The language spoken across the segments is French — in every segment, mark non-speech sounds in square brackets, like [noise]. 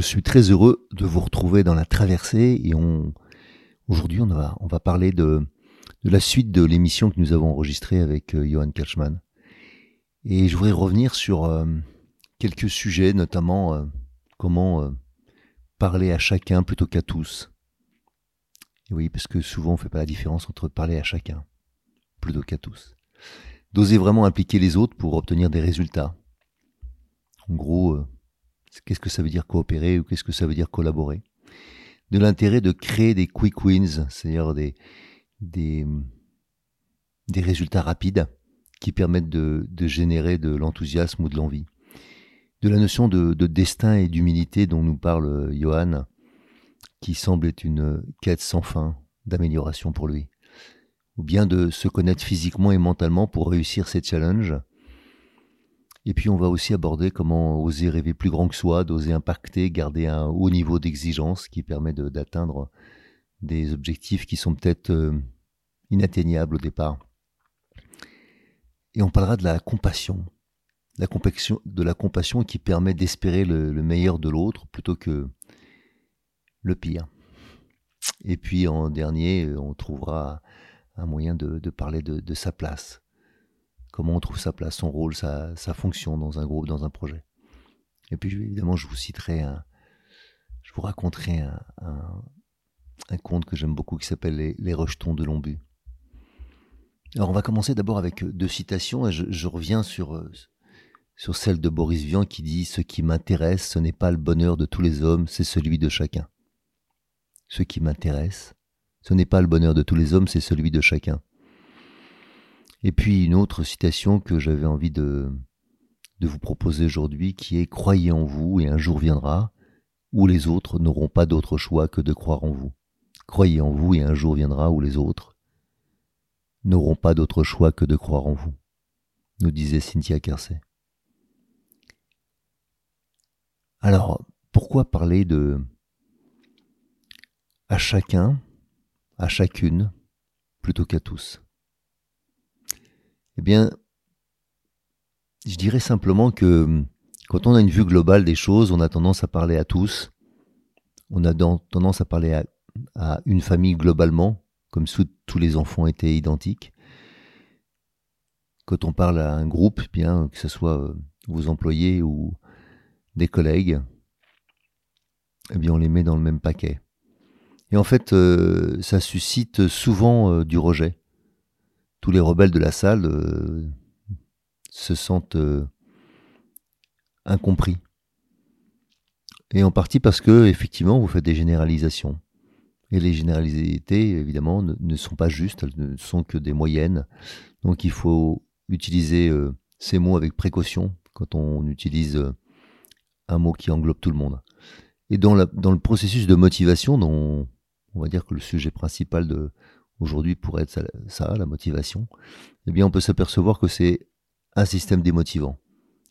Je suis très heureux de vous retrouver dans la traversée et on aujourd'hui on va on va parler de la suite de l'émission que nous avons enregistrée avec euh, Johan Kirchmann. Et je voudrais revenir sur euh, quelques sujets, notamment euh, comment parler à chacun plutôt qu'à tous. Et oui, parce que souvent on fait pas la différence entre parler à chacun plutôt qu'à tous. D'oser vraiment impliquer les autres pour obtenir des résultats. En gros, Qu'est-ce que ça veut dire coopérer ou qu'est-ce que ça veut dire collaborer? De l'intérêt de créer des quick wins, c'est-à-dire des, résultats rapides qui permettent de, générer de l'enthousiasme ou de l'envie. De la notion de, de destin et d'humilité dont nous parle Johan, qui semble être une quête sans fin d'amélioration pour lui. Ou bien de se connaître physiquement et mentalement pour réussir ces challenges et puis on va aussi aborder comment oser rêver plus grand que soi, d'oser impacter, garder un haut niveau d'exigence qui permet d'atteindre des objectifs qui sont peut-être euh, inatteignables au départ. Et on parlera de la compassion, la compassion de la compassion qui permet d'espérer le, meilleur de l'autre plutôt que le pire. Et puis en dernier, on trouvera un moyen de, parler de sa place comment on trouve sa place, son rôle, sa, fonction dans un groupe, dans un projet. Et puis évidemment, je vous citerai un, je vous raconterai un, un, conte que j'aime beaucoup qui s'appelle les, rejetons de Lombu. Alors on va commencer d'abord avec deux citations et je, reviens sur, sur celle de Boris Vian qui dit Ce qui m'intéresse, ce n'est pas le bonheur de tous les hommes, c'est celui de chacun. Ce qui m'intéresse, ce n'est pas le bonheur de tous les hommes, c'est celui de chacun. Et puis une autre citation que j'avais envie de, vous proposer aujourd'hui qui est Croyez en vous et un jour viendra où les autres n'auront pas d'autre choix que de croire en vous. Croyez en vous et un jour viendra où les autres n'auront pas d'autre choix que de croire en vous, nous disait Cynthia Kersey. Alors, pourquoi parler de à chacun, à chacune, plutôt qu'à tous eh bien, je dirais simplement que hum, quand on a une vue globale des choses, on a tendance à parler à tous. On a tendance à parler à, une famille globalement, comme si tous les enfants étaient identiques. Quand on parle à un groupe, eh bien que ce soit euh, vos employés ou des collègues, eh bien on les met dans le même paquet. Et en fait, euh, ça suscite souvent euh, du rejet tous les rebelles de la salle euh, se sentent euh, incompris. Et en partie parce que, effectivement, vous faites des généralisations. Et les généralités, évidemment, ne, sont pas justes, elles ne sont que des moyennes. Donc il faut utiliser euh, ces mots avec précaution quand on utilise un mot qui englobe tout le monde. Et dans, le processus de motivation, on va dire que le sujet principal de, aujourd'hui pourrait être ça, la motivation, eh bien on peut s'apercevoir que c'est un système démotivant.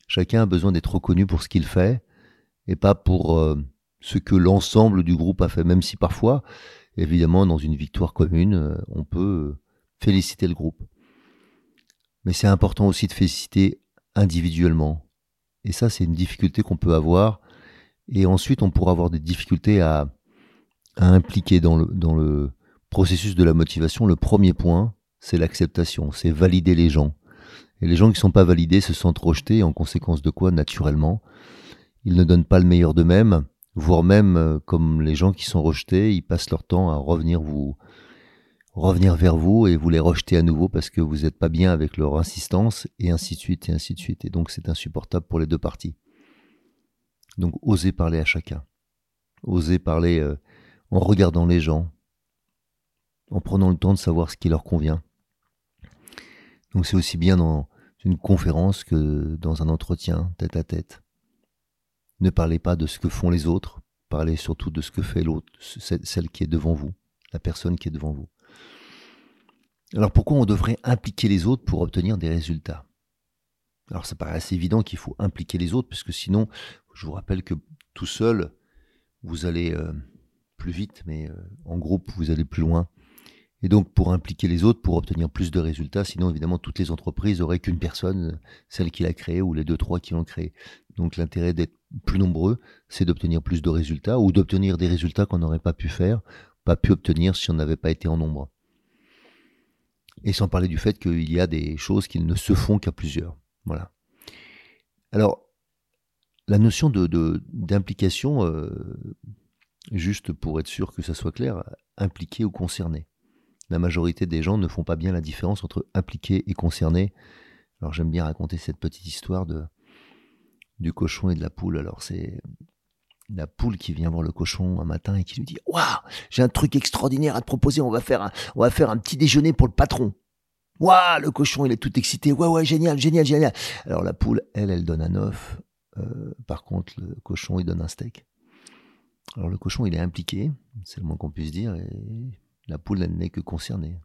Chacun a besoin d'être reconnu pour ce qu'il fait et pas pour euh, ce que l'ensemble du groupe a fait, même si parfois, évidemment, dans une victoire commune, euh, on peut féliciter le groupe. Mais c'est important aussi de féliciter individuellement. Et ça, c'est une difficulté qu'on peut avoir. Et ensuite, on pourra avoir des difficultés à, à impliquer dans le, dans le, processus de la motivation, le premier point, c'est l'acceptation, c'est valider les gens. Et les gens qui ne sont pas validés se sentent rejetés, en conséquence de quoi, naturellement, ils ne donnent pas le meilleur d'eux-mêmes, voire même euh, comme les gens qui sont rejetés, ils passent leur temps à revenir vous revenir vers vous et vous les rejeter à nouveau parce que vous n'êtes pas bien avec leur insistance et ainsi de suite et ainsi de suite. Et donc c'est insupportable pour les deux parties. Donc osez parler à chacun. Osez parler euh, en regardant les gens, en prenant le temps de savoir ce qui leur convient. Donc c'est aussi bien dans une conférence que dans un entretien tête à tête. Ne parlez pas de ce que font les autres, parlez surtout de ce que fait l'autre, celle qui est devant vous, la personne qui est devant vous. Alors pourquoi on devrait impliquer les autres pour obtenir des résultats? Alors ça paraît assez évident qu'il faut impliquer les autres, parce que sinon, je vous rappelle que tout seul, vous allez euh, plus vite, mais euh, en groupe, vous allez plus loin. Et donc pour impliquer les autres, pour obtenir plus de résultats, sinon évidemment toutes les entreprises auraient qu'une personne, celle qui l'a créée ou les deux, trois qui l'ont créée. Donc l'intérêt d'être plus nombreux, c'est d'obtenir plus de résultats ou d'obtenir des résultats qu'on n'aurait pas pu faire, pas pu obtenir si on n'avait pas été en nombre. Et sans parler du fait qu'il y a des choses qui ne se font qu'à plusieurs. Voilà. Alors, la notion d'implication, euh, juste pour être sûr que ça soit clair, impliqué ou concerné. La majorité des gens ne font pas bien la différence entre impliqué et concerné. Alors j'aime bien raconter cette petite histoire de du cochon et de la poule. Alors c'est la poule qui vient voir le cochon un matin et qui lui dit Waouh, j'ai un truc extraordinaire à te proposer, on va faire un, petit déjeuner pour le patron. Waouh, le cochon, il est tout excité. Ouais, ouais, génial, génial, génial. Alors la poule, elle, elle donne un œuf. Euh, par contre, le cochon, il donne un steak. Alors le cochon, il est impliqué, c'est le moins qu'on puisse dire, la poule, n'est que concernée.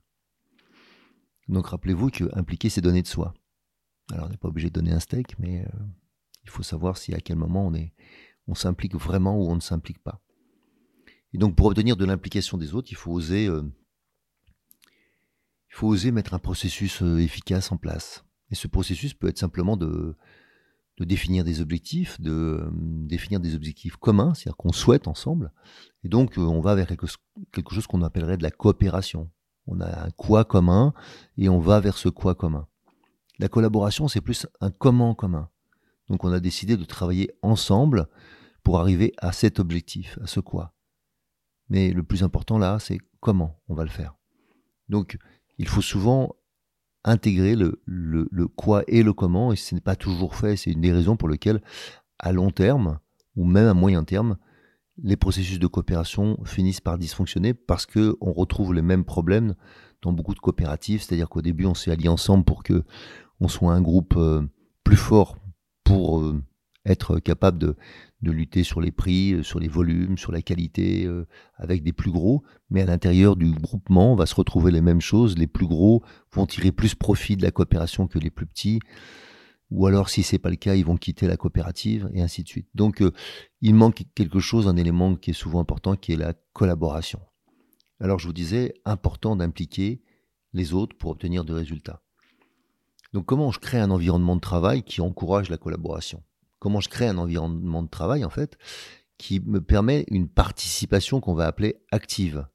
Donc rappelez-vous que impliquer, c'est donner de soi. Alors on n'est pas obligé de donner un steak, mais euh, il faut savoir si à quel moment on est, on s'implique vraiment ou on ne s'implique pas. Et donc pour obtenir de l'implication des autres, il faut oser, euh, il faut oser mettre un processus euh, efficace en place. Et ce processus peut être simplement de, de définir des objectifs, de euh, définir des objectifs communs, c'est-à-dire qu'on souhaite ensemble. Et donc on va vers quelque chose qu'on appellerait de la coopération. On a un quoi commun et on va vers ce quoi commun. La collaboration, c'est plus un comment commun. Donc on a décidé de travailler ensemble pour arriver à cet objectif, à ce quoi. Mais le plus important là, c'est comment on va le faire. Donc, il faut souvent intégrer le, quoi et le comment, et ce n'est pas toujours fait. C'est une des raisons pour lesquelles, à long terme, ou même à moyen terme, les processus de coopération finissent par dysfonctionner parce que on retrouve les mêmes problèmes dans beaucoup de coopératives. C'est-à-dire qu'au début, on s'est allié ensemble pour que on soit un groupe euh, plus fort pour euh, être capable de, de lutter sur les prix, euh, sur les volumes, sur la qualité, euh, avec des plus gros. Mais à l'intérieur du groupement, on va se retrouver les mêmes choses. Les plus gros vont tirer plus profit de la coopération que les plus petits. Ou alors, si c'est pas le cas, ils vont quitter la coopérative et ainsi de suite. Donc, euh, il manque quelque chose, un élément qui est souvent important, qui est la collaboration. Alors, je vous disais, important d'impliquer les autres pour obtenir des résultats. Donc, comment je crée un environnement de travail qui encourage la collaboration? Comment je crée un environnement de travail, en fait, qui me permet une participation qu'on va appeler active.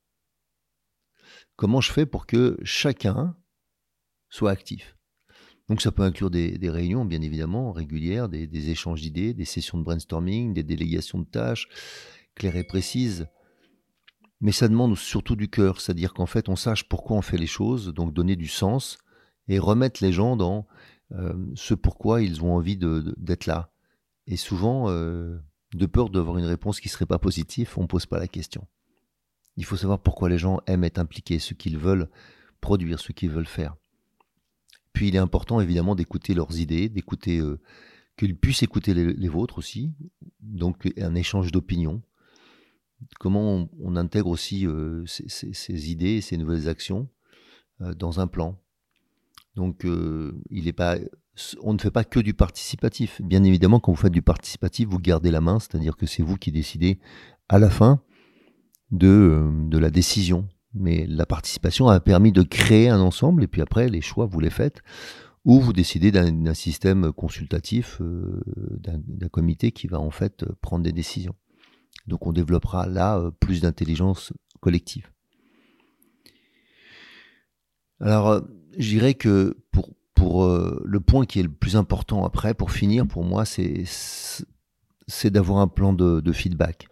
Comment je fais pour que chacun soit actif? Donc ça peut inclure des, réunions, bien évidemment, régulières, des, échanges d'idées, des sessions de brainstorming, des délégations de tâches claires et précises. Mais ça demande surtout du cœur, c'est-à-dire qu'en fait on sache pourquoi on fait les choses, donc donner du sens et remettre les gens dans euh, ce pourquoi ils ont envie d'être là. Et souvent, euh, de peur d'avoir une réponse qui serait pas positive, on ne pose pas la question. Il faut savoir pourquoi les gens aiment être impliqués, ce qu'ils veulent produire, ce qu'ils veulent faire. Puis il est important évidemment d'écouter leurs idées, d'écouter euh, qu'ils puissent écouter les, vôtres aussi, donc un échange d'opinions. Comment on, intègre aussi euh, ces, idées, ces nouvelles actions dans un plan. Donc il n'est pas on ne fait pas que du participatif. Bien évidemment, quand vous faites du participatif, vous gardez la main, c'est-à-dire que c'est vous qui décidez à la fin de, euh, la décision. Mais la participation a permis de créer un ensemble, et puis après, les choix, vous les faites, ou vous décidez d'un système consultatif, euh, d'un comité qui va en fait prendre des décisions. Donc on développera là euh, plus d'intelligence collective. Alors, je dirais que pour, pour euh, le point qui est le plus important après, pour finir, pour moi, c'est d'avoir un plan de, feedback.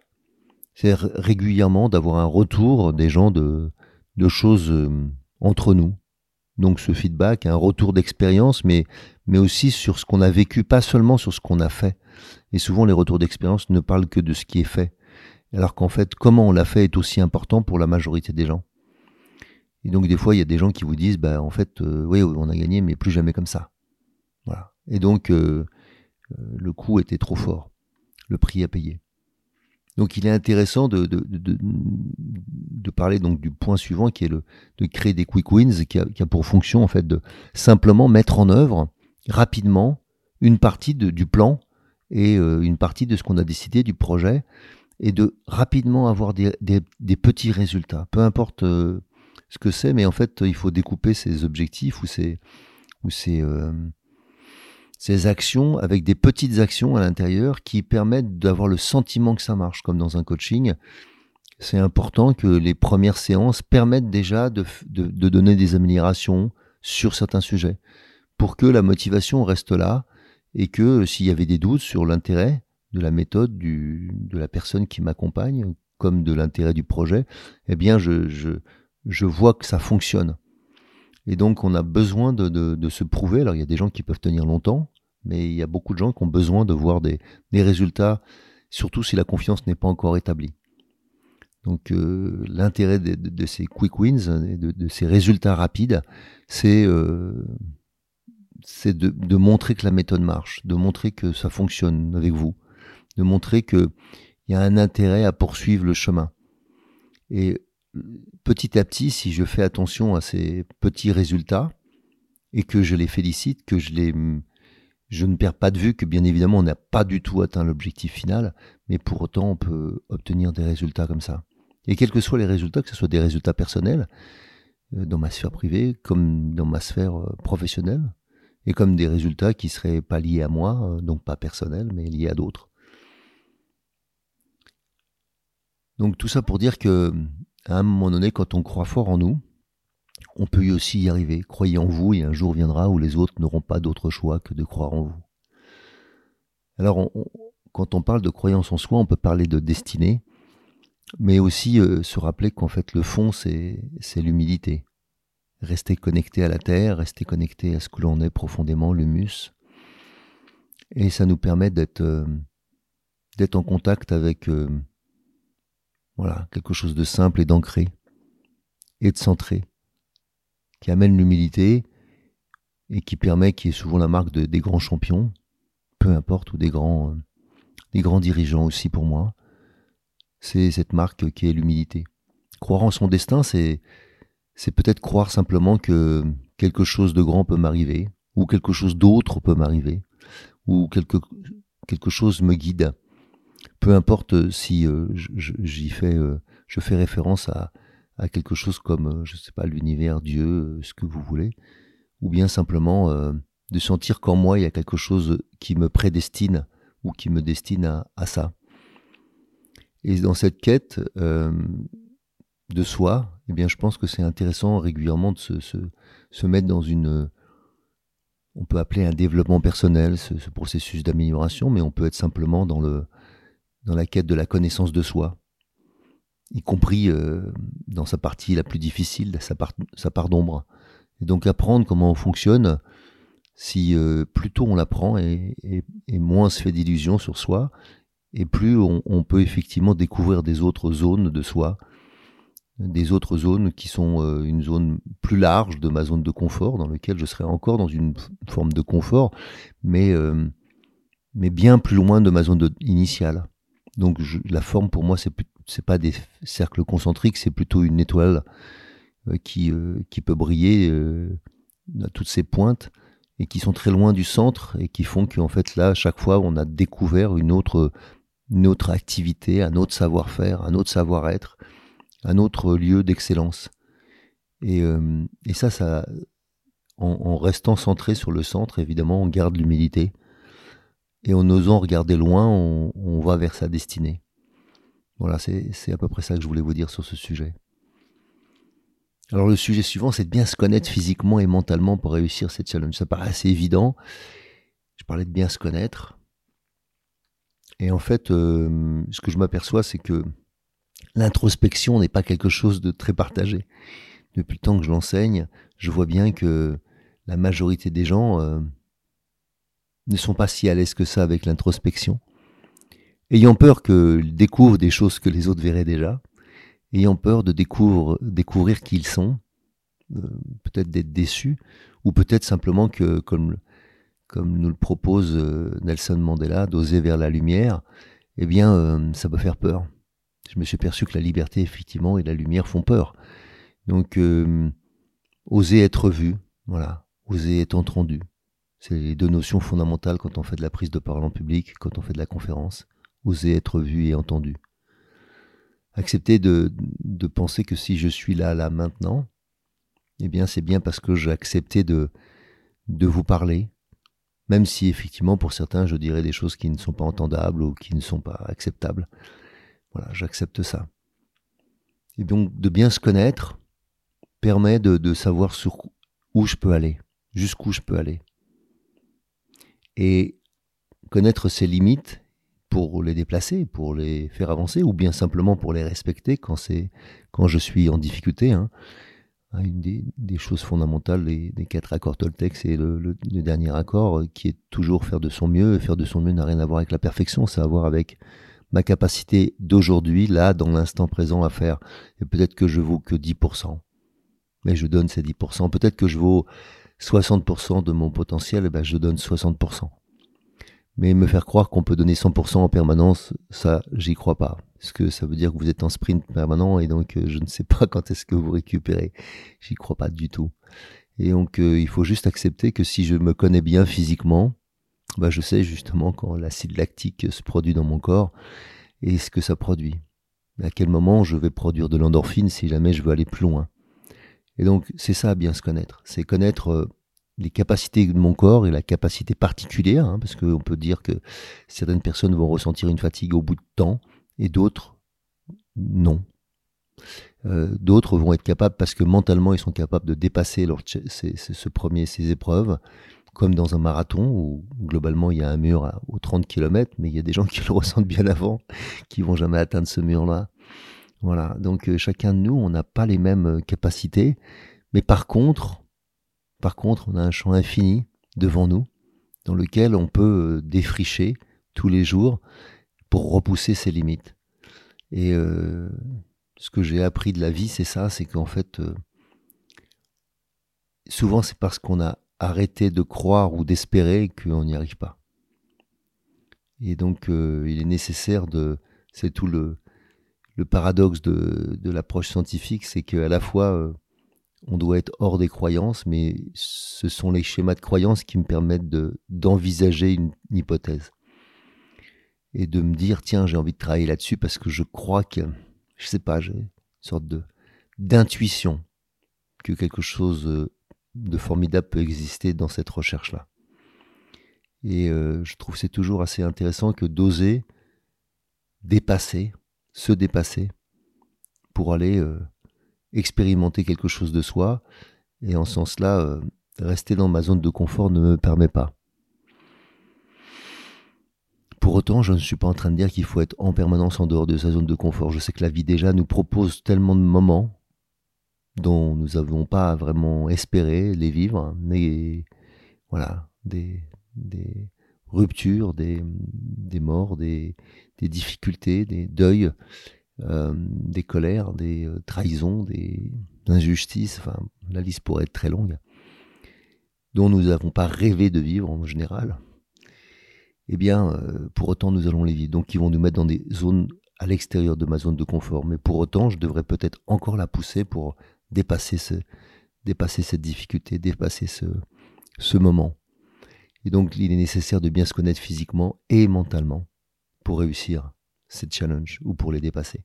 c'est régulièrement d'avoir un retour des gens de, de choses euh, entre nous. Donc ce feedback, un retour d'expérience, mais, mais aussi sur ce qu'on a vécu, pas seulement sur ce qu'on a fait. Et souvent les retours d'expérience ne parlent que de ce qui est fait. Alors qu'en fait, comment on l'a fait est aussi important pour la majorité des gens. Et donc des fois, il y a des gens qui vous disent, bah en fait, euh, oui, on a gagné, mais plus jamais comme ça. Voilà. Et donc euh, le coût était trop fort, le prix à payer. Donc il est intéressant de, de, de, parler donc du point suivant qui est le, de créer des quick wins qui a, qui a, pour fonction en fait de simplement mettre en œuvre rapidement une partie de, du plan et euh, une partie de ce qu'on a décidé du projet et de rapidement avoir des, des, petits résultats. Peu importe euh, ce que c'est, mais en fait il faut découper ces objectifs ou ces, ou ces, euh, actions avec des petites actions à l'intérieur qui permettent d'avoir le sentiment que ça marche, comme dans un coaching. C'est important que les premières séances permettent déjà de, de, donner des améliorations sur certains sujets pour que la motivation reste là et que s'il y avait des doutes sur l'intérêt de la méthode du, de la personne qui m'accompagne, comme de l'intérêt du projet, eh bien je, je vois que ça fonctionne. Et donc, on a besoin de, de, se prouver. Alors, il y a des gens qui peuvent tenir longtemps, mais il y a beaucoup de gens qui ont besoin de voir des, des résultats, surtout si la confiance n'est pas encore établie. Donc, euh, l'intérêt de, ces quick wins, de, ces résultats rapides, c'est euh, de, de montrer que la méthode marche, de montrer que ça fonctionne avec vous, de montrer qu'il y a un intérêt à poursuivre le chemin. Et petit à petit, si je fais attention à ces petits résultats et que je les félicite, que je les, je ne perds pas de vue que bien évidemment on n'a pas du tout atteint l'objectif final, mais pour autant on peut obtenir des résultats comme ça. Et quels que soient les résultats, que ce soit des résultats personnels euh, dans ma sphère privée, comme dans ma sphère euh, professionnelle, et comme des résultats qui seraient pas liés à moi, euh, donc pas personnels, mais liés à d'autres. Donc tout ça pour dire que à un moment donné, quand on croit fort en nous, on peut aussi y arriver. Croyez en vous et un jour viendra où les autres n'auront pas d'autre choix que de croire en vous. Alors, quand on parle de croyance en soi, on peut parler de destinée, mais aussi euh, se rappeler qu'en fait le fond, c'est l'humilité. Rester connecté à la terre, rester connecté à ce que l'on est profondément, l'humus. Et ça nous permet d'être euh, en contact avec euh, voilà, quelque chose de simple et d'ancré et de centré, qui amène l'humilité et qui permet, qui est souvent la marque de, des grands champions, peu importe, ou des grands, des grands dirigeants aussi pour moi, c'est cette marque qui est l'humilité. Croire en son destin, c'est, c'est peut-être croire simplement que quelque chose de grand peut m'arriver, ou quelque chose d'autre peut m'arriver, ou quelque, quelque chose me guide peu importe euh, si euh, j'y fais, euh, je fais référence à, quelque chose comme, je sais pas, l'univers, Dieu, ce que vous voulez, ou bien simplement de sentir qu'en moi il y a quelque chose qui me prédestine ou qui me destine à, ça. Et dans cette quête de soi, eh bien, je pense que c'est intéressant régulièrement de se, mettre dans une, on peut appeler un développement personnel, ce processus d'amélioration, mais on peut être simplement dans le, dans la quête de la connaissance de soi, y compris euh, dans sa partie la plus difficile, sa part, d'ombre. Et donc apprendre comment on fonctionne, si euh, plus tôt on l'apprend et, moins on se fait d'illusions sur soi, et plus on, peut effectivement découvrir des autres zones de soi, des autres zones qui sont euh, une zone plus large de ma zone de confort, dans laquelle je serai encore dans une forme de confort, mais, mais bien plus loin de ma zone initiale. Donc la forme pour moi c'est c'est pas des cercles concentriques, c'est plutôt une étoile euh, qui euh, qui peut briller euh, à toutes ses pointes et qui sont très loin du centre et qui font qu'en fait là à chaque fois on a découvert une autre activité, un autre savoir-faire, un autre savoir-être, un autre lieu d'excellence. Et, ça en, en restant centré sur le centre, évidemment, on garde l'humilité et en osant regarder loin, on, va vers sa destinée. Voilà, c'est à peu près ça que je voulais vous dire sur ce sujet. Alors le sujet suivant, c'est de bien se connaître physiquement et mentalement pour réussir cette challenge. Ça paraît assez évident. Je parlais de bien se connaître. Et en fait, euh, ce que je m'aperçois, c'est que l'introspection n'est pas quelque chose de très partagé. Depuis le temps que je l'enseigne, je vois bien que la majorité des gens euh, ne sont pas si à l'aise que ça avec l'introspection, ayant peur qu'ils découvrent des choses que les autres verraient déjà, ayant peur de découvrir qui ils sont, euh, peut-être d'être déçus, ou peut-être simplement que, comme, nous le propose euh, Nelson Mandela, d'oser vers la lumière, eh bien, euh, ça peut faire peur. Je me suis perçu que la liberté, effectivement, et la lumière font peur. Donc, oser être vu, voilà, oser être entendu. C'est les deux notions fondamentales quand on fait de la prise de parole en public, quand on fait de la conférence. Oser être vu et entendu. Accepter de, penser que si je suis là, là, maintenant, eh bien, c'est bien parce que j'ai accepté de, de vous parler, même si effectivement, pour certains, je dirais des choses qui ne sont pas entendables ou qui ne sont pas acceptables. Voilà, j'accepte ça. Et donc, de bien se connaître permet de, de savoir sur où je peux aller, jusqu'où je peux aller. Et connaître ses limites pour les déplacer, pour les faire avancer, ou bien simplement pour les respecter quand quand je suis en difficulté. Hein. Hein, une des, choses fondamentales des, quatre accords Toltec, c'est le, dernier accord qui est toujours faire de son mieux. Faire de son mieux n'a rien à voir avec la perfection, ça a à voir avec ma capacité d'aujourd'hui, là, dans l'instant présent à faire. Et peut-être que je vaux que 10%, mais je donne ces 10%. Peut-être que je vaux 60% de mon potentiel, ben je donne 60%. Mais me faire croire qu'on peut donner 100% en permanence, ça, j'y crois pas. Est-ce que ça veut dire que vous êtes en sprint permanent et donc euh, je ne sais pas [laughs] quand est-ce que vous récupérez J'y crois pas du tout. Et donc euh, il faut juste accepter que si je me connais bien physiquement, bah, je sais justement quand l'acide lactique se produit dans mon corps et ce que ça produit. À quel moment je vais produire de l'endorphine si jamais je veux aller plus loin? Et donc c'est ça bien se connaître, c'est connaître euh, les capacités de mon corps et la capacité particulière, hein, parce qu'on peut dire que certaines personnes vont ressentir une fatigue au bout de temps, et d'autres non. Euh, d'autres vont être capables parce que mentalement ils sont capables de dépasser ce premier, ces épreuves, comme dans un marathon où globalement il y a un mur aux 30 km, mais il y a des gens qui le ressentent bien avant, qui vont jamais atteindre ce mur-là. Voilà, donc euh, chacun de nous, on n'a pas les mêmes euh, capacités, mais par contre, par contre, on a un champ infini devant nous, dans lequel on peut défricher tous les jours pour repousser ses limites. Et euh, ce que j'ai appris de la vie, c'est ça, c'est qu'en fait, euh, souvent c'est parce qu'on a arrêté de croire ou d'espérer qu'on n'y arrive pas. Et donc, euh, il est nécessaire de, c'est tout le, le paradoxe de, l'approche scientifique, c'est qu'à la fois, on doit être hors des croyances, mais ce sont les schémas de croyances qui me permettent de, d'envisager une hypothèse. Et de me dire tiens j'ai envie de travailler là-dessus parce que je crois que je sais pas j'ai une sorte d'intuition que quelque chose euh, de formidable peut exister dans cette recherche là et euh, je trouve c'est toujours assez intéressant que d'oser dépasser se dépasser pour aller euh, expérimenter quelque chose de soi et en ce sens là rester dans ma zone de confort ne me permet pas pour autant, je ne suis pas en train de dire qu'il faut être en permanence en dehors de sa zone de confort. Je sais que la vie déjà nous propose tellement de moments dont nous n'avons pas vraiment espéré les vivre, mais voilà, des, ruptures, des, morts, des, difficultés, des deuils, euh, des colères, des euh, trahisons, des injustices, enfin la liste pourrait être très longue, dont nous n'avons pas rêvé de vivre en général eh bien, euh, pour autant, nous allons les vivre. Donc, ils vont nous mettre dans des zones à l'extérieur de ma zone de confort. Mais pour autant, je devrais peut-être encore la pousser pour dépasser, ce, dépasser cette difficulté, dépasser ce, ce moment. Et donc, il est nécessaire de bien se connaître physiquement et mentalement pour réussir cette challenge ou pour les dépasser.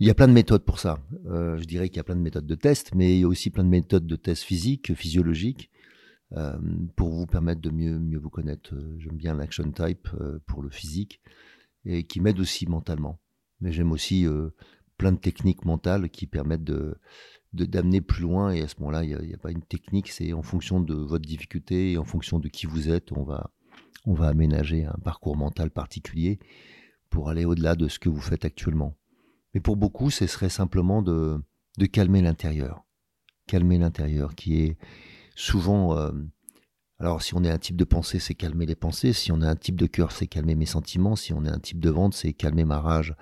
Il y a plein de méthodes pour ça. Euh, je dirais qu'il y a plein de méthodes de test, mais il y a aussi plein de méthodes de tests physiques, physiologiques, euh, pour vous permettre de mieux, mieux vous connaître. Euh, j'aime bien l'action type pour le physique et qui m'aide aussi mentalement. Mais j'aime aussi plein de techniques mentales qui permettent de d'amener plus loin et à ce moment-là il n'y a, pas une technique c'est en fonction de votre difficulté et en fonction de qui vous êtes on va aménager un parcours mental particulier pour aller au-delà de ce que vous faites actuellement Mais pour beaucoup, ce serait simplement de, de calmer l'intérieur. Calmer l'intérieur, qui est souvent... euh, alors si on est un type de pensée, c'est calmer les pensées. Si on est un type de cœur, c'est calmer mes sentiments. Si on est un type de vente, c'est calmer ma rage.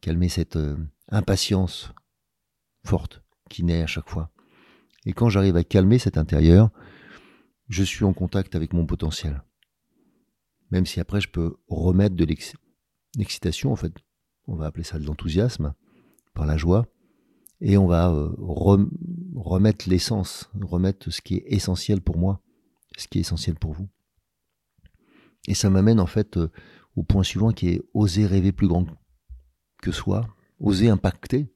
Calmer cette euh, impatience forte qui naît à chaque fois. Et quand j'arrive à calmer cet intérieur, je suis en contact avec mon potentiel. Même si après je peux remettre de l'ex- l'excitation, en fait, on va appeler ça de l'enthousiasme, par la joie, et on va euh, rem- remettre l'essence, remettre ce qui est essentiel pour moi, ce qui est essentiel pour vous. Et ça m'amène en fait euh, au point suivant qui est oser rêver plus grand que soi, oser impacter.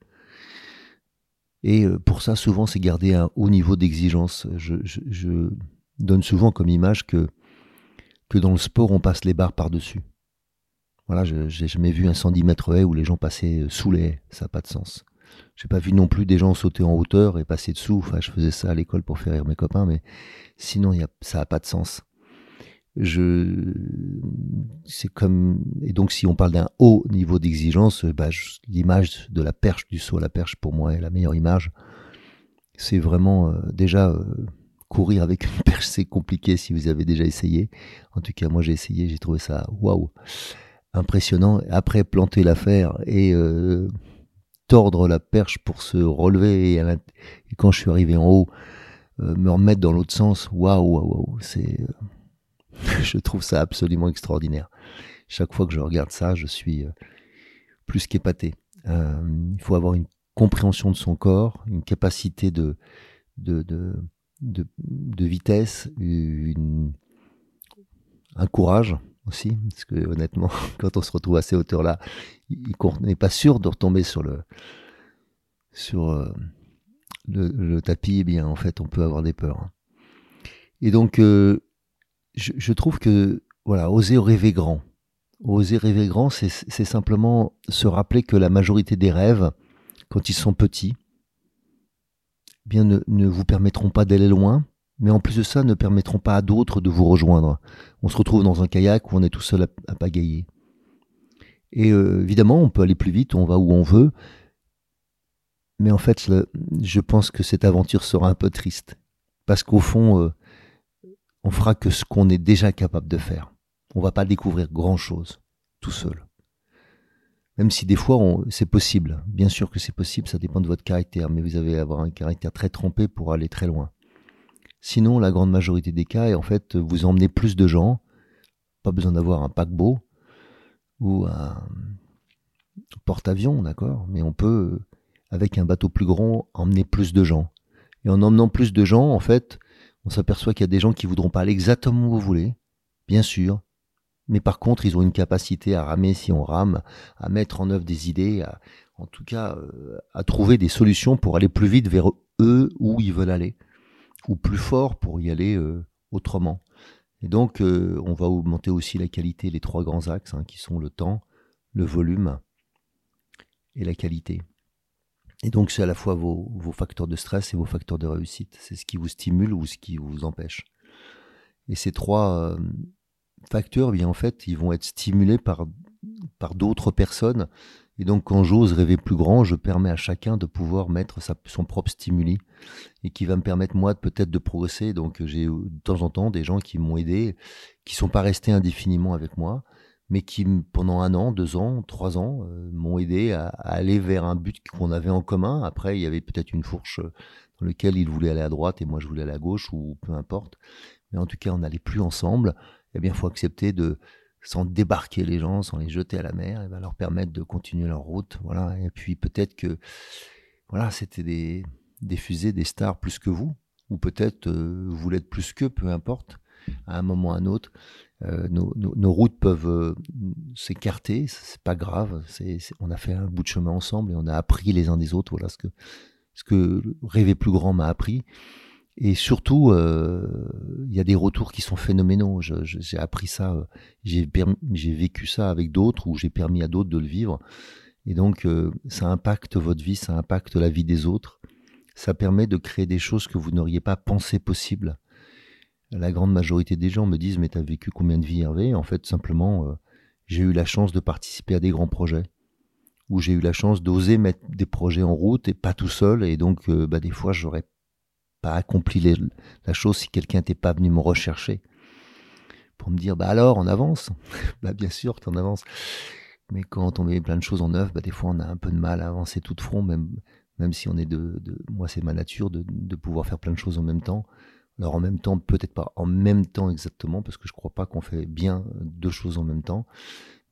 Et euh, pour ça, souvent, c'est garder un haut niveau d'exigence. Je, je- je donne souvent comme image que, que dans le sport, on passe les barres par-dessus. Voilà, j'ai jamais vu un 110 mètres haie où les gens passaient euh, sous les haies. Ça n'a pas de sens. J'ai pas vu non plus des gens sauter en hauteur et passer dessous. Enfin, je faisais ça à l'école pour faire rire mes copains, mais sinon, y a, ça n'a pas de sens. Je, c'est comme, et donc si on parle d'un haut niveau d'exigence, bah, je- l'image de la perche, du saut à la perche, pour moi est la meilleure image. C'est vraiment euh, déjà euh, courir avec une [laughs] perche, c'est compliqué si vous avez déjà essayé. En tout cas, moi j'ai essayé, j'ai trouvé ça waouh, impressionnant. Après planter l'affaire et euh, tordre la perche pour se relever et, quand je suis arrivé en haut, euh, me remettre dans l'autre sens, waouh, waouh, waouh, c'est euh, [laughs] je trouve ça absolument extraordinaire. Chaque fois que je regarde ça, je suis euh, plus qu'épaté. Euh, il faut avoir une compréhension de son corps, une capacité de, de, de, de, vitesse, un courage aussi, parce que honnêtement, [laughs] quand on se retrouve à ces hauteurs-là, qu'on n'est pas sûr de retomber sur le sur euh, le, tapis, eh bien en fait, on peut avoir des peurs. Et donc, je, trouve que voilà, oser rêver grand. Oser rêver grand, c'est simplement se rappeler que la majorité des rêves, quand ils sont petits, eh bien ne, vous permettront pas d'aller loin, mais en plus de ça, ne permettront pas à d'autres de vous rejoindre. On se retrouve dans un kayak où on est tout seul à, pagayer. Et euh, évidemment, on peut aller plus vite, on va où on veut, mais en fait, je pense que cette aventure sera un peu triste, parce qu'au fond, euh, on fera que ce qu'on est déjà capable de faire. On va pas découvrir grand chose tout seul. Même si des fois c'est possible. Bien sûr que c'est possible, ça dépend de votre caractère, mais vous avez à avoir un caractère très trempé pour aller très loin. Sinon, la grande majorité des cas est en fait vous emmenez plus de gens, pas besoin d'avoir un paquebot ou un porte-avions, d'accord, mais on peut avec un bateau plus grand emmener plus de gens. Et en emmenant plus de gens, en fait, on s'aperçoit qu'il y a des gens qui voudront pas aller exactement où vous voulez, bien sûr, mais par contre, ils ont une capacité à ramer si on rame, à mettre en œuvre des idées, à- en tout cas, euh, à trouver des solutions pour aller plus vite vers eux où ils veulent aller, ou plus fort pour y aller euh, autrement. Et donc, euh, on va augmenter aussi la qualité, les trois grands axes, hein, qui sont le temps, le volume et la qualité. Et donc, c'est à la fois vos, facteurs de stress et vos facteurs de réussite. C'est ce qui vous stimule ou ce qui vous empêche. Et ces trois euh, facteurs, eh bien en fait, ils vont être stimulés par, par d'autres personnes. Et donc, quand j'ose rêver plus grand, je permets à chacun de pouvoir mettre sa, son propre stimuli et qui va me permettre, moi, peut-être de progresser. Donc, j'ai de temps en temps des gens qui m'ont aidé, qui sont pas restés indéfiniment avec moi, mais qui, pendant un an, deux ans, trois ans, euh, m'ont aidé à, aller vers un but qu'on avait en commun. Après, il y avait peut-être une fourche euh, dans laquelle ils voulaient aller à droite et moi, je voulais aller à gauche ou peu importe. Mais en tout cas, on n'allait plus ensemble. Eh bien, il faut accepter de sans débarquer les gens, sans les jeter à la mer, et ben leur permettre de continuer leur route. Voilà. Et puis peut-être que voilà, c'était des, des fusées, des stars plus que vous, ou peut-être euh, vous l'êtes plus qu'eux, peu importe, à un moment ou à un autre. Euh, nos, routes peuvent euh, s'écarter, c'est pas grave. On a fait un bout de chemin ensemble et on a appris les uns des autres. Voilà ce que, ce que rêver plus grand m'a appris. Et surtout, euh, il y a des retours qui sont phénoménaux. J'ai appris ça, euh, j'ai, vécu ça avec d'autres ou j'ai permis à d'autres de le vivre. Et donc, ça impacte votre vie, ça impacte la vie des autres. Ça permet de créer des choses que vous n'auriez pas pensé possibles. La grande majorité des gens me disent Mais tu as vécu combien de vies, Hervé? En fait, simplement, euh, j'ai eu la chance de participer à des grands projets où j'ai eu la chance d'oser mettre des projets en route et pas tout seul. Et donc, euh, bah, des fois, j'aurais pas accompli la chose si quelqu'un n'était pas venu me rechercher pour me dire, bah alors, on avance? [laughs] bah bien sûr, tu en avances. Mais quand on met plein de choses en œuvre, bah, des fois, on a un peu de mal à avancer tout de front, même, même si on est de, moi, c'est ma nature de pouvoir faire plein de choses en même temps. Alors en même temps, peut-être pas en même temps exactement, parce que je crois pas qu'on fait bien deux choses en même temps,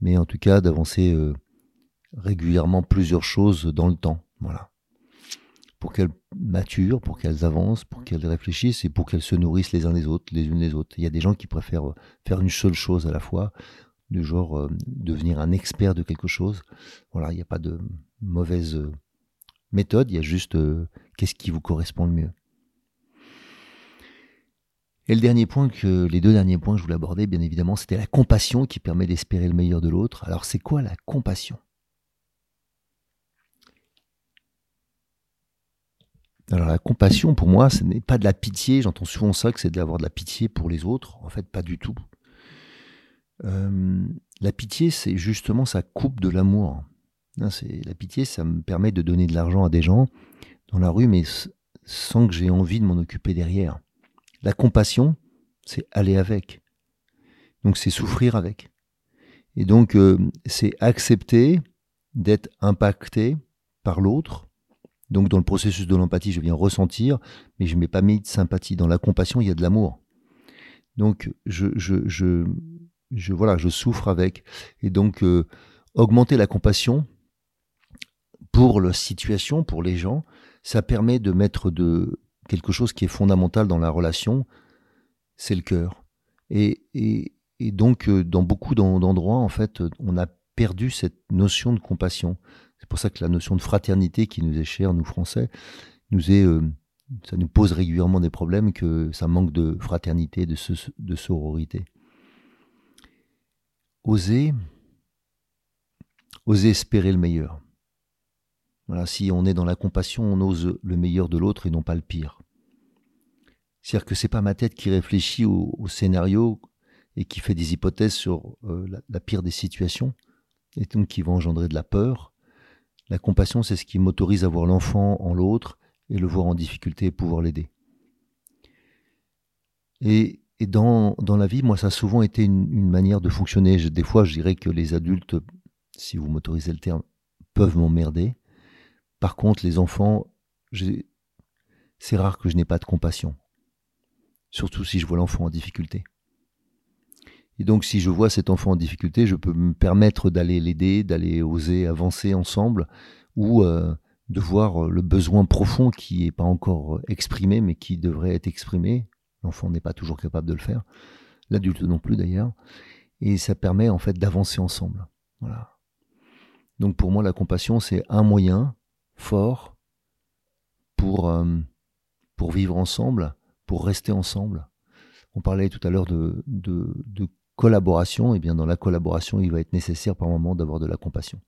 mais en tout cas d'avancer euh, régulièrement plusieurs choses dans le temps. Voilà. Pour qu'elles maturent, pour qu'elles avancent, pour qu'elles réfléchissent et pour qu'elles se nourrissent les uns les autres, les unes les autres. Il y a des gens qui préfèrent faire une seule chose à la fois, du genre euh, devenir un expert de quelque chose. Voilà, il n'y a pas de mauvaise euh, méthode, il y a juste qu'est-ce qui vous correspond le mieux. Et le dernier point que, les deux derniers points que je voulais aborder, bien évidemment, c'était la compassion qui permet d'espérer le meilleur de l'autre. Alors, c'est quoi la compassion? Alors, la compassion, pour moi, ce n'est pas de la pitié. J'entends souvent ça, que c'est d'avoir de la pitié pour les autres. En fait, pas du tout. Euh, la pitié, c'est justement, ça coupe de l'amour. Hein, la pitié, ça me permet de donner de l'argent à des gens dans la rue, mais sans que j'ai envie de m'en occuper derrière. La compassion, c'est aller avec. Donc c'est souffrir avec. Et donc euh, c'est accepter d'être impacté par l'autre. Donc dans le processus de l'empathie, je viens ressentir, mais je ne mets pas mis de sympathie. Dans la compassion, il y a de l'amour. Donc je, voilà, je souffre avec. Et donc euh, augmenter la compassion pour la situation, pour les gens, ça permet de mettre de quelque chose qui est fondamental dans la relation, c'est le cœur. Et, donc, euh, dans beaucoup d'endroits, en fait, on a perdu cette notion de compassion. C'est pour ça que la notion de fraternité qui nous est chère, nous Français, nous est, euh, ça nous pose régulièrement des problèmes, que ça manque de fraternité, de, de sororité. Oser, oser espérer le meilleur. Voilà, si on est dans la compassion, on ose le meilleur de l'autre et non pas le pire. C'est-à-dire que c'est pas ma tête qui réfléchit au, scénario et qui fait des hypothèses sur euh, la, pire des situations, et donc qui va engendrer de la peur. La compassion, c'est ce qui m'autorise à voir l'enfant en l'autre et le voir en difficulté et pouvoir l'aider. Et, dans, la vie, moi, ça a souvent été une, manière de fonctionner. des fois, je dirais que les adultes, si vous m'autorisez le terme, peuvent m'emmerder. Par contre, les enfants, c'est rare que je n'ai pas de compassion. Surtout si je vois l'enfant en difficulté. Et donc, si je vois cet enfant en difficulté, je peux me permettre d'aller l'aider, d'aller oser avancer ensemble, ou euh, de voir le besoin profond qui n'est pas encore exprimé, mais qui devrait être exprimé. L'enfant n'est pas toujours capable de le faire, l'adulte non plus d'ailleurs. Et ça permet en fait d'avancer ensemble. Voilà. Donc pour moi, la compassion, c'est un moyen fort pour, euh, pour vivre ensemble, pour rester ensemble. On parlait tout à l'heure de, collaboration, et bien dans la collaboration, il va être nécessaire par moment d'avoir de la compassion.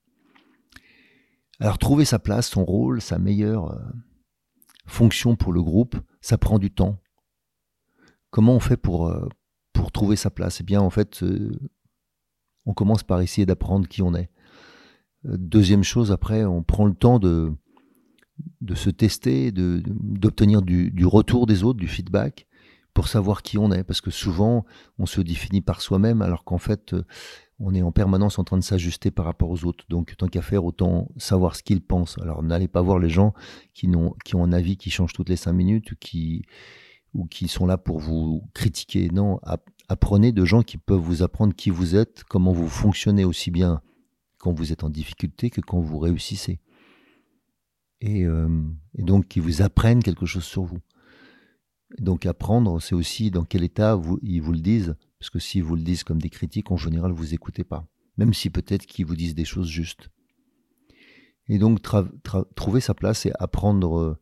Alors trouver sa place, son rôle, sa meilleure euh, fonction pour le groupe, ça prend du temps. Comment on fait pour, euh, pour trouver sa place? Eh bien en fait, on commence par essayer d'apprendre qui on est. Deuxième chose, après, on prend le temps de, de se tester, d'obtenir du, du, retour des autres, du feedback, pour savoir qui on est. Parce que souvent, on se définit par soi-même, alors qu'en fait, euh, on est en permanence en train de s'ajuster par rapport aux autres. Donc, tant qu'à faire, autant savoir ce qu'ils pensent. Alors, n'allez pas voir les gens qui, ont, qui ont un avis qui change toutes les cinq minutes qui, ou qui sont là pour vous critiquer. Non, apprenez de gens qui peuvent vous apprendre qui vous êtes, comment vous fonctionnez aussi bien quand vous êtes en difficulté que quand vous réussissez. Euh, et, donc qui vous apprennent quelque chose sur vous. donc apprendre, c'est aussi dans quel état ils vous le disent, parce que s'ils vous le disent comme des critiques, en général, vous écoutez pas, même si peut-être qu'ils vous disent des choses justes. Et donc trouver sa place, c'est apprendre euh,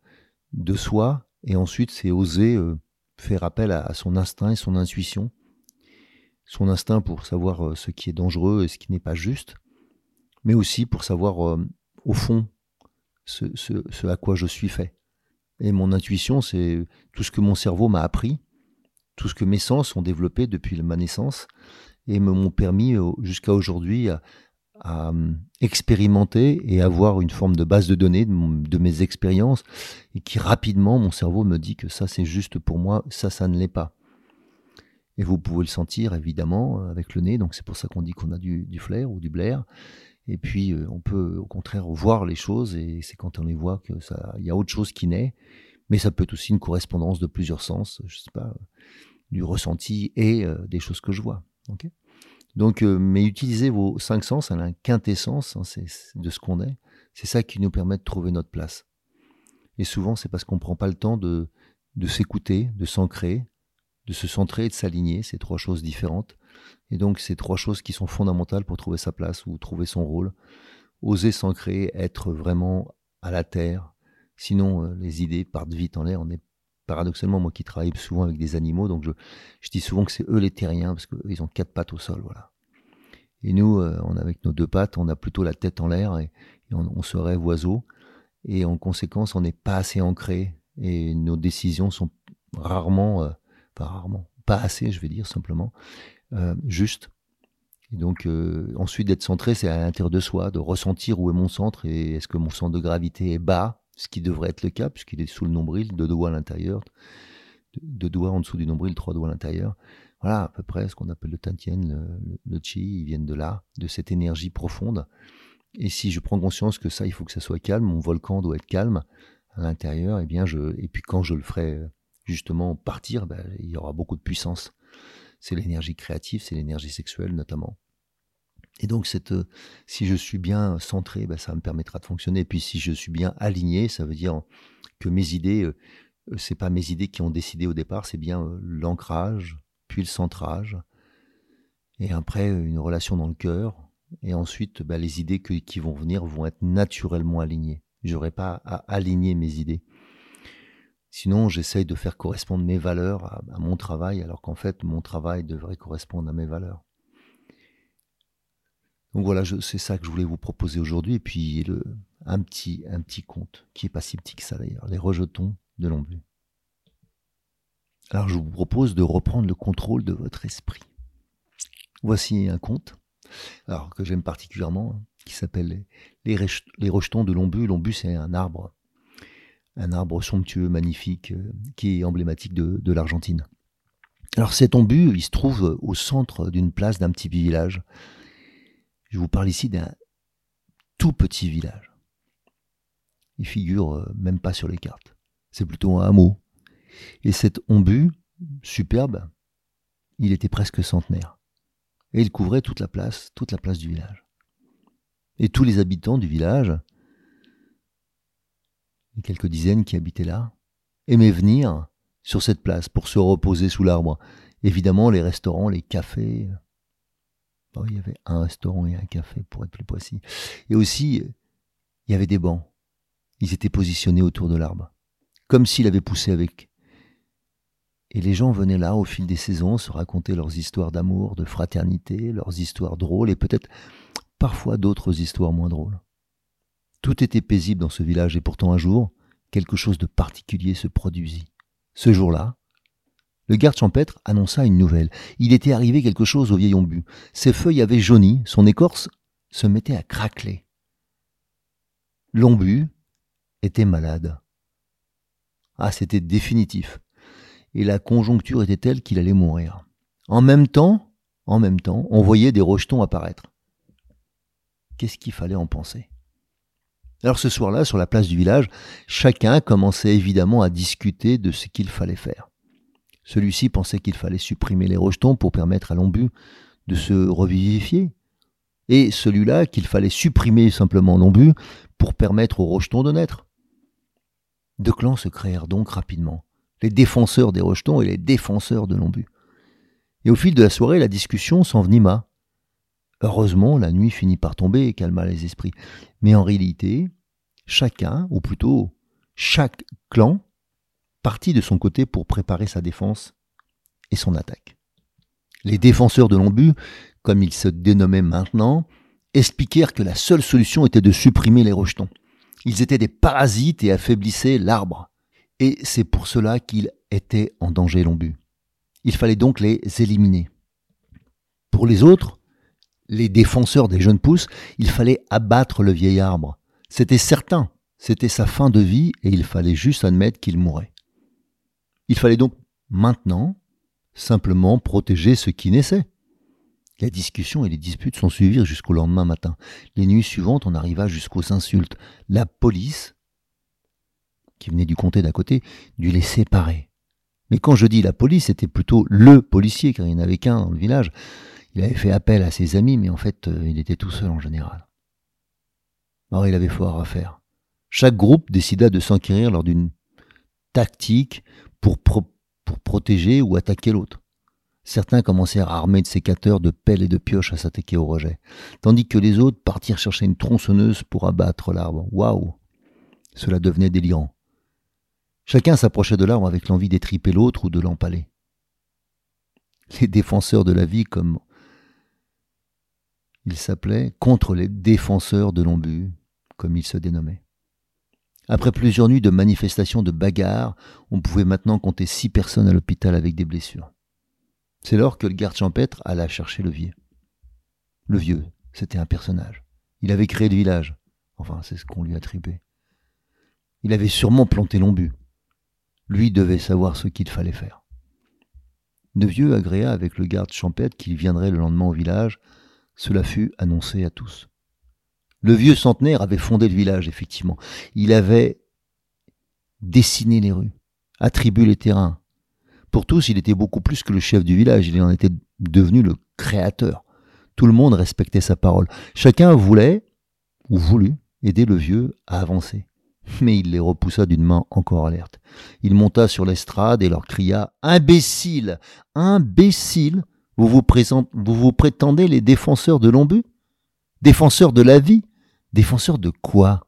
de soi, et ensuite c'est oser euh, faire appel à, son instinct et son intuition. Son instinct pour savoir ce qui est dangereux et ce qui n'est pas juste, mais aussi pour savoir au fond ce, à quoi je suis fait. Et mon intuition, c'est tout ce que mon cerveau m'a appris, tout ce que mes sens ont développé depuis ma naissance et me m'ont permis jusqu'à aujourd'hui à hum, expérimenter et avoir une forme de base de données de, mes expériences et qui rapidement mon cerveau me dit que ça c'est juste pour moi, ça ça ne l'est pas. Et vous pouvez le sentir évidemment avec le nez, donc c'est pour ça qu'on dit qu'on a du, flair ou du blair. Et puis euh, on peut au contraire voir les choses et c'est quand on les voit que ça, y a autre chose qui naît. Mais ça peut être aussi une correspondance de plusieurs sens, je sais pas, du ressenti et euh, des choses que je vois. Donc, euh, mais utilisez vos cinq sens à la quintessence hein, de ce qu'on est. C'est ça qui nous permet de trouver notre place. Et souvent, c'est parce qu'on ne prend pas le temps de, de s'écouter, de s'ancrer, de se centrer et de s'aligner. C'est trois choses différentes. Et donc, c'est trois choses qui sont fondamentales pour trouver sa place ou trouver son rôle. Oser s'ancrer, être vraiment à la terre. Sinon, euh, les idées partent vite en l'air. On est paradoxalement, moi qui travaille souvent avec des animaux, donc je, dis souvent que c'est eux les terriens, parce qu'ils ont quatre pattes au sol, voilà. Et nous, euh, on, avec nos deux pattes, on a plutôt la tête en l'air et, on, se rêve oiseau. Et en conséquence, on n'est pas assez ancré et nos décisions sont rarement, euh, pas rarement, pas assez, je vais dire simplement, euh, justes. Et donc, ensuite d'être centré, c'est à l'intérieur de soi, de ressentir où est mon centre et est-ce que mon centre de gravité est bas ce qui devrait être le cas, puisqu'il est sous le nombril, deux doigts à l'intérieur, deux doigts en dessous du nombril, trois doigts à l'intérieur. Voilà, à peu près ce qu'on appelle le tantien, le, chi, ils viennent de là, de cette énergie profonde. Et si je prends conscience que ça, il faut que ça soit calme, mon volcan doit être calme à l'intérieur, et eh bien je, et puis quand je le ferai justement partir, ben, il y aura beaucoup de puissance. C'est l'énergie créative, c'est l'énergie sexuelle notamment. Et donc, cette, euh, si je suis bien centré, ben, ça me permettra de fonctionner. Et puis, si je suis bien aligné, ça veut dire que mes idées, euh, euh, c'est pas mes idées qui ont décidé au départ, c'est bien l'ancrage, puis le centrage, et après une relation dans le cœur, et ensuite, ben, les idées qui vont venir vont être naturellement alignées. J'aurai pas à aligner mes idées. Sinon, j'essaye de faire correspondre mes valeurs à mon travail, alors qu'en fait, mon travail devrait correspondre à mes valeurs. Donc voilà, c'est ça que je voulais vous proposer aujourd'hui. Et puis un petit, un petit conte qui est pas si petit que ça d'ailleurs, les rejetons de l'ombu. Alors je vous propose de reprendre le contrôle de votre esprit. Voici un conte, alors que j'aime particulièrement, hein, qui s'appelle les, rejetons de l'ombu. L'ombu c'est un arbre, un arbre somptueux, magnifique, euh, qui est emblématique de, l'Argentine. Alors cet ombu, il se trouve au centre d'une place d'un petit village je vous parle ici d'un tout petit village. Il figure euh, même pas sur les cartes. C'est plutôt un hameau. Et cet ombu, superbe, il était presque centenaire. Et il couvrait toute la place, toute la place du village. Et tous les habitants du village, les quelques dizaines qui habitaient là, aimaient venir sur cette place pour se reposer sous l'arbre. Évidemment, les restaurants, les cafés, il y avait un restaurant et un café, pour être plus précis. Et aussi, il y avait des bancs. Ils étaient positionnés autour de l'arbre, comme s'il avait poussé avec. Et les gens venaient là, au fil des saisons, se raconter leurs histoires d'amour, de fraternité, leurs histoires drôles, et peut-être parfois d'autres histoires moins drôles. Tout était paisible dans ce village, et pourtant un jour, quelque chose de particulier se produisit. Ce jour-là, le garde champêtre annonça une nouvelle. Il était arrivé quelque chose au vieil ombu. Ses feuilles avaient jauni, son écorce se mettait à craqueler. L'ombu était malade. Ah, c'était définitif. Et la conjoncture était telle qu'il allait mourir. En même temps, en même temps, on voyait des rejetons apparaître. Qu'est-ce qu'il fallait en penser? Alors ce soir-là, sur la place du village, chacun commençait évidemment à discuter de ce qu'il fallait faire. Celui-ci pensait qu'il fallait supprimer les rejetons pour permettre à l'ombu de se revivifier. Et celui-là qu'il fallait supprimer simplement l'ombu pour permettre aux rejetons de naître. Deux clans se créèrent donc rapidement, les défenseurs des rejetons et les défenseurs de l'ombu. Et au fil de la soirée, la discussion s'envenima. Heureusement, la nuit finit par tomber et calma les esprits. Mais en réalité, chacun, ou plutôt chaque clan, partit de son côté pour préparer sa défense et son attaque. Les défenseurs de l'ombu, comme ils se dénommaient maintenant, expliquèrent que la seule solution était de supprimer les rejetons. Ils étaient des parasites et affaiblissaient l'arbre. Et c'est pour cela qu'ils étaient en danger l'ombu. Il fallait donc les éliminer. Pour les autres, les défenseurs des jeunes pousses, il fallait abattre le vieil arbre. C'était certain, c'était sa fin de vie et il fallait juste admettre qu'il mourrait. Il fallait donc maintenant simplement protéger ce qui naissait. La discussion et les disputes sont suivies jusqu'au lendemain matin. Les nuits suivantes, on arriva jusqu'aux insultes. La police, qui venait du comté d'à côté, dut les séparer. Mais quand je dis la police, c'était plutôt le policier, car il n'y en avait qu'un dans le village. Il avait fait appel à ses amis, mais en fait, euh, il était tout seul en général. Or, il avait fort à faire. Chaque groupe décida de s'enquérir lors d'une tactique pour, pour protéger ou attaquer l'autre. Certains commencèrent à armer de sécateurs, de pelles et de pioches à s'attaquer au rejet, tandis que les autres partirent chercher une tronçonneuse pour abattre l'arbre. Waouh Cela devenait délirant. Chacun s'approchait de l'arbre avec l'envie d'étriper l'autre ou de l'empaler. Les défenseurs de la vie, comme il s'appelait, contre les défenseurs de l'ombu, comme il se dénommait. Après plusieurs nuits de manifestations de bagarres, on pouvait maintenant compter six personnes à l'hôpital avec des blessures. C'est lors que le garde champêtre alla chercher le vieux. Le vieux, c'était un personnage. Il avait créé le village. Enfin, c'est ce qu'on lui attribuait. Il avait sûrement planté l'ombu. Lui devait savoir ce qu'il fallait faire. Le vieux agréa avec le garde champêtre qu'il viendrait le lendemain au village cela fut annoncé à tous. Le vieux centenaire avait fondé le village, effectivement. Il avait dessiné les rues, attribué les terrains. Pour tous, il était beaucoup plus que le chef du village, il en était devenu le créateur. Tout le monde respectait sa parole. Chacun voulait, ou voulut, aider le vieux à avancer. Mais il les repoussa d'une main encore alerte. Il monta sur l'estrade et leur cria Imbécile Imbécile vous vous, prétendez les défenseurs de l'ombu? Défenseurs de la vie? Défenseurs de quoi?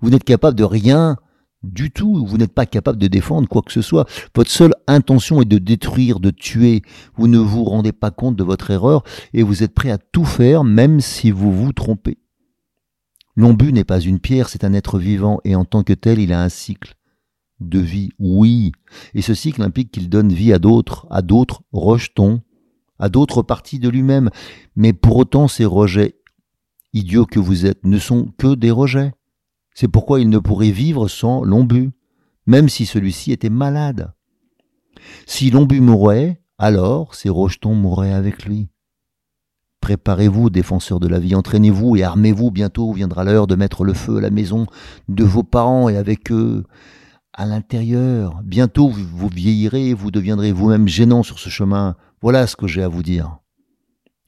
Vous n'êtes capable de rien du tout, vous n'êtes pas capable de défendre quoi que ce soit. Votre seule intention est de détruire, de tuer. Vous ne vous rendez pas compte de votre erreur et vous êtes prêt à tout faire même si vous vous trompez. L'ombu n'est pas une pierre, c'est un être vivant et en tant que tel, il a un cycle de vie, oui. Et ce cycle implique qu'il donne vie à d'autres, à d'autres rejetons, à d'autres parties de lui-même. Mais pour autant, ces rejets, idiots que vous êtes, ne sont que des rejets. C'est pourquoi il ne pourrait vivre sans l'ombu, même si celui-ci était malade. Si l'ombu mourait, alors ces rejetons mourraient avec lui. Préparez-vous, défenseurs de la vie, entraînez-vous et armez-vous, bientôt viendra l'heure de mettre le feu à la maison de vos parents et avec eux à l'intérieur. Bientôt vous vieillirez, vous deviendrez vous-même gênant sur ce chemin. Voilà ce que j'ai à vous dire.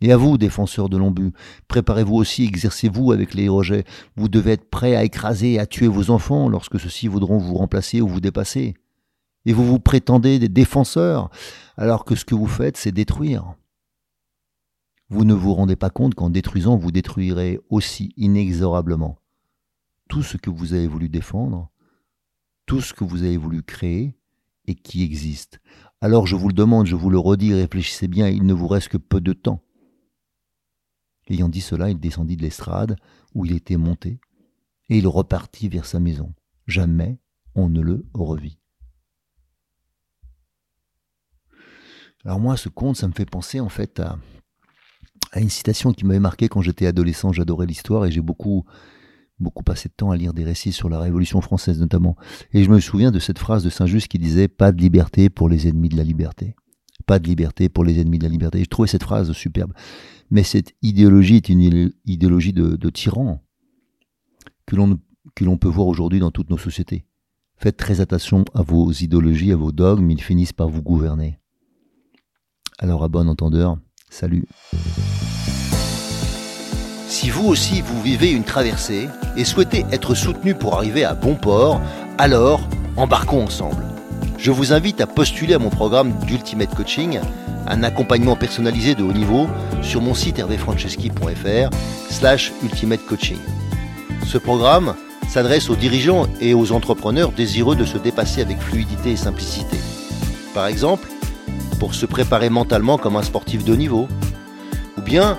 Et à vous, défenseurs de l'ombu, préparez-vous aussi, exercez-vous avec les rejets. Vous devez être prêts à écraser et à tuer vos enfants lorsque ceux-ci voudront vous remplacer ou vous dépasser. Et vous vous prétendez des défenseurs, alors que ce que vous faites, c'est détruire. Vous ne vous rendez pas compte qu'en détruisant, vous détruirez aussi inexorablement tout ce que vous avez voulu défendre, tout ce que vous avez voulu créer et qui existe. Alors je vous le demande, je vous le redis, réfléchissez bien, il ne vous reste que peu de temps. Ayant dit cela, il descendit de l'estrade où il était monté, et il repartit vers sa maison. Jamais on ne le revit. Alors moi, ce conte, ça me fait penser en fait à, une citation qui m'avait marqué quand j'étais adolescent. J'adorais l'histoire et j'ai beaucoup, beaucoup passé de temps à lire des récits sur la Révolution française notamment. Et je me souviens de cette phrase de Saint-Just qui disait Pas de liberté pour les ennemis de la liberté. Pas de liberté pour les ennemis de la liberté. Je trouvais cette phrase superbe. Mais cette idéologie est une idéologie de, de tyran que l'on peut voir aujourd'hui dans toutes nos sociétés. Faites très attention à vos idéologies, à vos dogmes, ils finissent par vous gouverner. Alors à bon entendeur, salut. Si vous aussi vous vivez une traversée et souhaitez être soutenu pour arriver à bon port, alors embarquons ensemble. Je vous invite à postuler à mon programme d'Ultimate Coaching, un accompagnement personnalisé de haut niveau sur mon site hervéfranceschi.fr slash ultimate coaching. Ce programme s'adresse aux dirigeants et aux entrepreneurs désireux de se dépasser avec fluidité et simplicité. Par exemple, pour se préparer mentalement comme un sportif de haut niveau, ou bien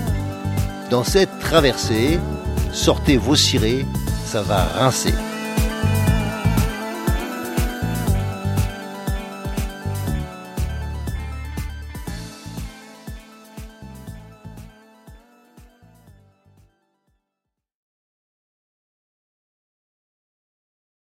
Dans cette traversée, sortez vos cirés, ça va rincer.